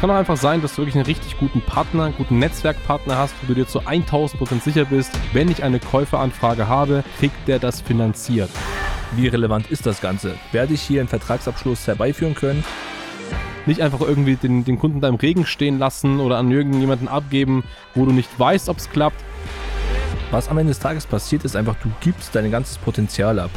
Es kann auch einfach sein, dass du wirklich einen richtig guten Partner, einen guten Netzwerkpartner hast, wo du dir zu 1000% sicher bist, wenn ich eine Käuferanfrage habe, kriegt der das finanziert. Wie relevant ist das Ganze? Werde ich hier einen Vertragsabschluss herbeiführen können? Nicht einfach irgendwie den, den Kunden da im Regen stehen lassen oder an irgendjemanden abgeben, wo du nicht weißt, ob es klappt. Was am Ende des Tages passiert, ist einfach, du gibst dein ganzes Potenzial ab.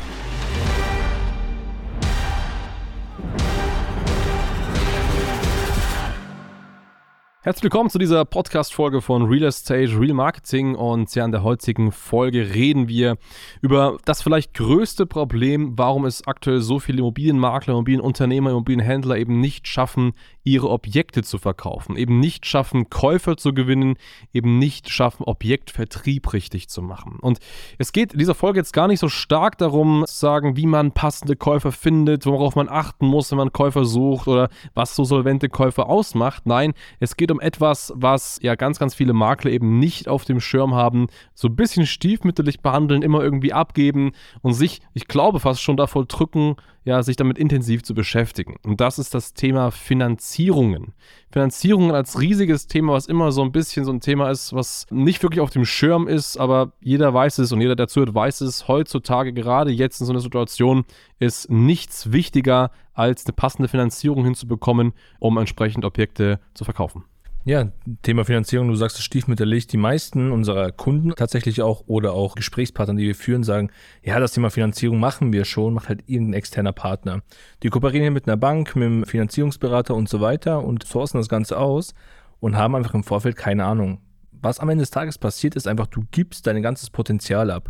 Herzlich willkommen zu dieser Podcast-Folge von Real Estate, Real Marketing und ja, in der heutigen Folge reden wir über das vielleicht größte Problem, warum es aktuell so viele Immobilienmakler, Immobilienunternehmer, Immobilienhändler eben nicht schaffen, ihre Objekte zu verkaufen, eben nicht schaffen, Käufer zu gewinnen, eben nicht schaffen, Objektvertrieb richtig zu machen. Und es geht in dieser Folge jetzt gar nicht so stark darum, zu sagen, wie man passende Käufer findet, worauf man achten muss, wenn man Käufer sucht oder was so solvente Käufer ausmacht. Nein, es geht um etwas, was ja ganz, ganz viele Makler eben nicht auf dem Schirm haben, so ein bisschen stiefmütterlich behandeln, immer irgendwie abgeben und sich, ich glaube, fast schon davor drücken, ja, sich damit intensiv zu beschäftigen. Und das ist das Thema Finanzierungen. Finanzierungen als riesiges Thema, was immer so ein bisschen so ein Thema ist, was nicht wirklich auf dem Schirm ist, aber jeder weiß es und jeder, der zuhört, weiß es. Heutzutage, gerade jetzt in so einer Situation, ist nichts wichtiger, als eine passende Finanzierung hinzubekommen, um entsprechend Objekte zu verkaufen. Ja, Thema Finanzierung, du sagst es stiefmütterlich. Die meisten unserer Kunden tatsächlich auch oder auch Gesprächspartner, die wir führen, sagen, ja, das Thema Finanzierung machen wir schon, macht halt irgendein externer Partner. Die kooperieren mit einer Bank, mit einem Finanzierungsberater und so weiter und sourcen das Ganze aus und haben einfach im Vorfeld keine Ahnung. Was am Ende des Tages passiert, ist einfach, du gibst dein ganzes Potenzial ab.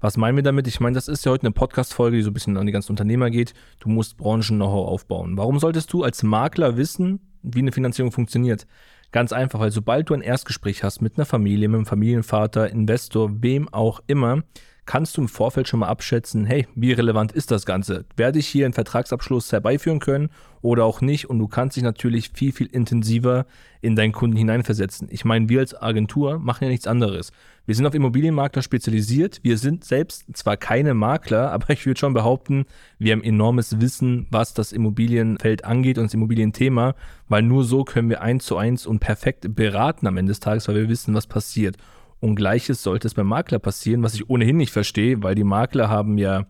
Was meinen wir damit? Ich meine, das ist ja heute eine Podcast-Folge, die so ein bisschen an die ganzen Unternehmer geht. Du musst Branchen-Know-how aufbauen. Warum solltest du als Makler wissen, wie eine Finanzierung funktioniert? Ganz einfach, weil sobald du ein Erstgespräch hast mit einer Familie, mit einem Familienvater, Investor, wem auch immer, kannst du im Vorfeld schon mal abschätzen, hey, wie relevant ist das Ganze? Werde ich hier einen Vertragsabschluss herbeiführen können oder auch nicht? Und du kannst dich natürlich viel, viel intensiver in deinen Kunden hineinversetzen. Ich meine, wir als Agentur machen ja nichts anderes. Wir sind auf Immobilienmakler spezialisiert. Wir sind selbst zwar keine Makler, aber ich würde schon behaupten, wir haben enormes Wissen, was das Immobilienfeld angeht und das Immobilienthema, weil nur so können wir eins zu eins und perfekt beraten am Ende des Tages, weil wir wissen, was passiert. Und gleiches sollte es beim Makler passieren, was ich ohnehin nicht verstehe, weil die Makler haben ja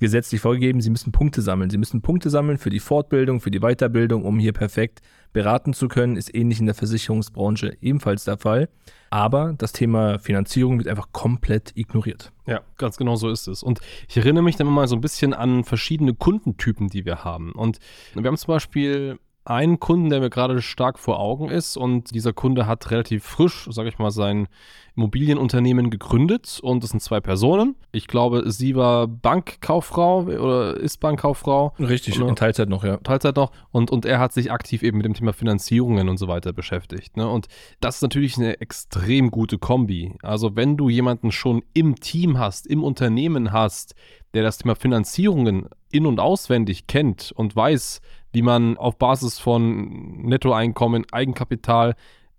gesetzlich vorgegeben, sie müssen Punkte sammeln. Sie müssen Punkte sammeln für die Fortbildung, für die Weiterbildung, um hier perfekt beraten zu können. Ist ähnlich in der Versicherungsbranche ebenfalls der Fall. Aber das Thema Finanzierung wird einfach komplett ignoriert. Ja, ganz genau so ist es. Und ich erinnere mich dann mal so ein bisschen an verschiedene Kundentypen, die wir haben. Und wir haben zum Beispiel einen Kunden, der mir gerade stark vor Augen ist und dieser Kunde hat relativ frisch, sage ich mal, sein Immobilienunternehmen gegründet und das sind zwei Personen. Ich glaube, sie war Bankkauffrau oder ist Bankkauffrau. Richtig, und, in Teilzeit noch, ja. Teilzeit noch und, und er hat sich aktiv eben mit dem Thema Finanzierungen und so weiter beschäftigt. Ne? Und das ist natürlich eine extrem gute Kombi. Also wenn du jemanden schon im Team hast, im Unternehmen hast, der das Thema Finanzierungen in- und auswendig kennt und weiß, wie man auf Basis von Nettoeinkommen, Eigenkapital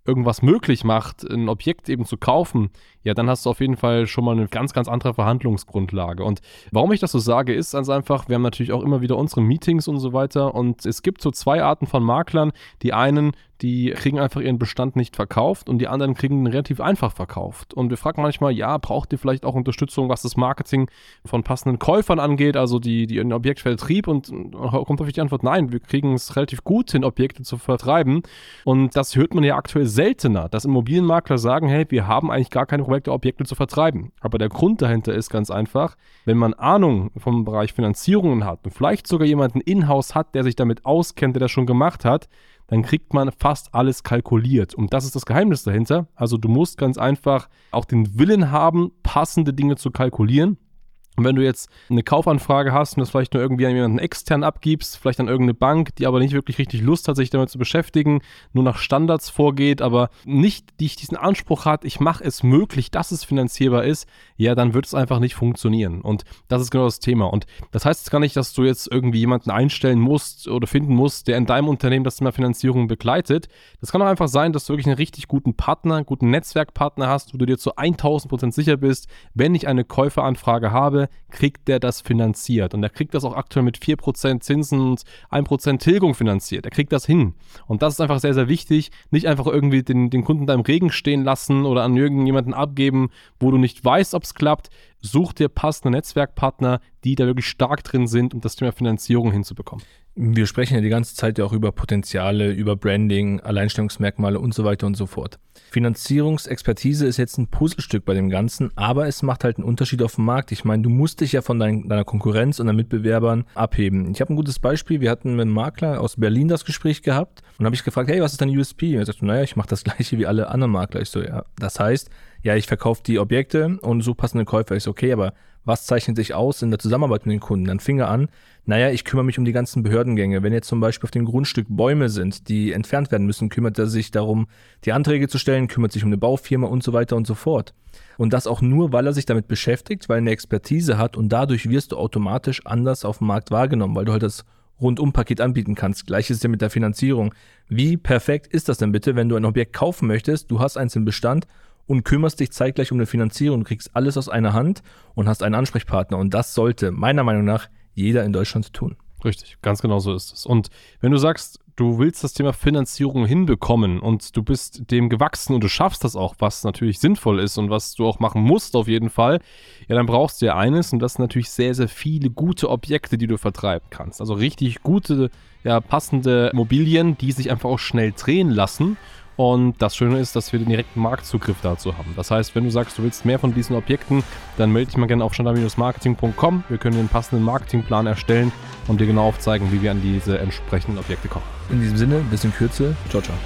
irgendwas möglich macht, ein Objekt eben zu kaufen, ja, dann hast du auf jeden Fall schon mal eine ganz, ganz andere Verhandlungsgrundlage. Und warum ich das so sage, ist ganz einfach, wir haben natürlich auch immer wieder unsere Meetings und so weiter und es gibt so zwei Arten von Maklern. Die einen, die kriegen einfach ihren Bestand nicht verkauft und die anderen kriegen ihn relativ einfach verkauft. Und wir fragen manchmal, ja, braucht ihr vielleicht auch Unterstützung, was das Marketing von passenden Käufern angeht, also die, die Objektvertrieb? Und kommt auf die Antwort, nein, wir kriegen es relativ gut hin, Objekte zu vertreiben. Und das hört man ja aktuell seltener, dass Immobilienmakler sagen, hey, wir haben eigentlich gar keine Projekte, Objekte zu vertreiben. Aber der Grund dahinter ist ganz einfach, wenn man Ahnung vom Bereich Finanzierungen hat und vielleicht sogar jemanden in-house hat, der sich damit auskennt, der das schon gemacht hat, dann kriegt man fast alles kalkuliert. Und das ist das Geheimnis dahinter. Also du musst ganz einfach auch den Willen haben, passende Dinge zu kalkulieren. Und wenn du jetzt eine Kaufanfrage hast und das vielleicht nur irgendwie an jemanden extern abgibst, vielleicht an irgendeine Bank, die aber nicht wirklich richtig Lust hat, sich damit zu beschäftigen, nur nach Standards vorgeht, aber nicht die, diesen Anspruch hat, ich mache es möglich, dass es finanzierbar ist, ja, dann wird es einfach nicht funktionieren. Und das ist genau das Thema. Und das heißt jetzt gar nicht, dass du jetzt irgendwie jemanden einstellen musst oder finden musst, der in deinem Unternehmen das Thema Finanzierung begleitet. Das kann auch einfach sein, dass du wirklich einen richtig guten Partner, guten Netzwerkpartner hast, wo du dir zu 1000% sicher bist, wenn ich eine Käuferanfrage habe, Kriegt der das finanziert. Und er kriegt das auch aktuell mit 4% Zinsen und 1% Tilgung finanziert. Er kriegt das hin. Und das ist einfach sehr, sehr wichtig. Nicht einfach irgendwie den, den Kunden da im Regen stehen lassen oder an irgendjemanden abgeben, wo du nicht weißt, ob es klappt. Such dir passende Netzwerkpartner, die da wirklich stark drin sind, um das Thema Finanzierung hinzubekommen. Wir sprechen ja die ganze Zeit ja auch über Potenziale, über Branding, Alleinstellungsmerkmale und so weiter und so fort. Finanzierungsexpertise ist jetzt ein Puzzlestück bei dem Ganzen, aber es macht halt einen Unterschied auf dem Markt. Ich meine, du musst dich ja von dein, deiner Konkurrenz und deinen Mitbewerbern abheben. Ich habe ein gutes Beispiel. Wir hatten mit einem Makler aus Berlin das Gespräch gehabt und habe ich gefragt, hey, was ist dein USP? Und er sagt, naja, ich mache das gleiche wie alle anderen Makler. Ich so, ja, das heißt, ja, ich verkaufe die Objekte und so passende Käufer. Ich so, okay, aber was zeichnet sich aus in der Zusammenarbeit mit den Kunden? Dann fing er an, naja, ich kümmere mich um die ganzen Behördengänge. Wenn jetzt zum Beispiel auf dem Grundstück Bäume sind, die entfernt werden müssen, kümmert er sich darum, die Anträge zu stellen, kümmert sich um eine Baufirma und so weiter und so fort. Und das auch nur, weil er sich damit beschäftigt, weil er eine Expertise hat und dadurch wirst du automatisch anders auf dem Markt wahrgenommen, weil du halt das Rundumpaket anbieten kannst. Gleiches ja mit der Finanzierung. Wie perfekt ist das denn bitte, wenn du ein Objekt kaufen möchtest, du hast eins im Bestand und kümmerst dich zeitgleich um eine Finanzierung, du kriegst alles aus einer Hand und hast einen Ansprechpartner. Und das sollte meiner Meinung nach jeder in Deutschland tun. Richtig, ganz genau so ist es. Und wenn du sagst, du willst das Thema Finanzierung hinbekommen und du bist dem gewachsen und du schaffst das auch, was natürlich sinnvoll ist und was du auch machen musst auf jeden Fall, ja, dann brauchst du ja eines und das sind natürlich sehr, sehr viele gute Objekte, die du vertreiben kannst. Also richtig gute, ja, passende Immobilien, die sich einfach auch schnell drehen lassen und das Schöne ist, dass wir den direkten Marktzugriff dazu haben. Das heißt, wenn du sagst, du willst mehr von diesen Objekten, dann melde dich mal gerne auf standard-marketing.com. Wir können den passenden Marketingplan erstellen und dir genau aufzeigen, wie wir an diese entsprechenden Objekte kommen. In diesem Sinne, bis in Kürze. Ciao, ciao.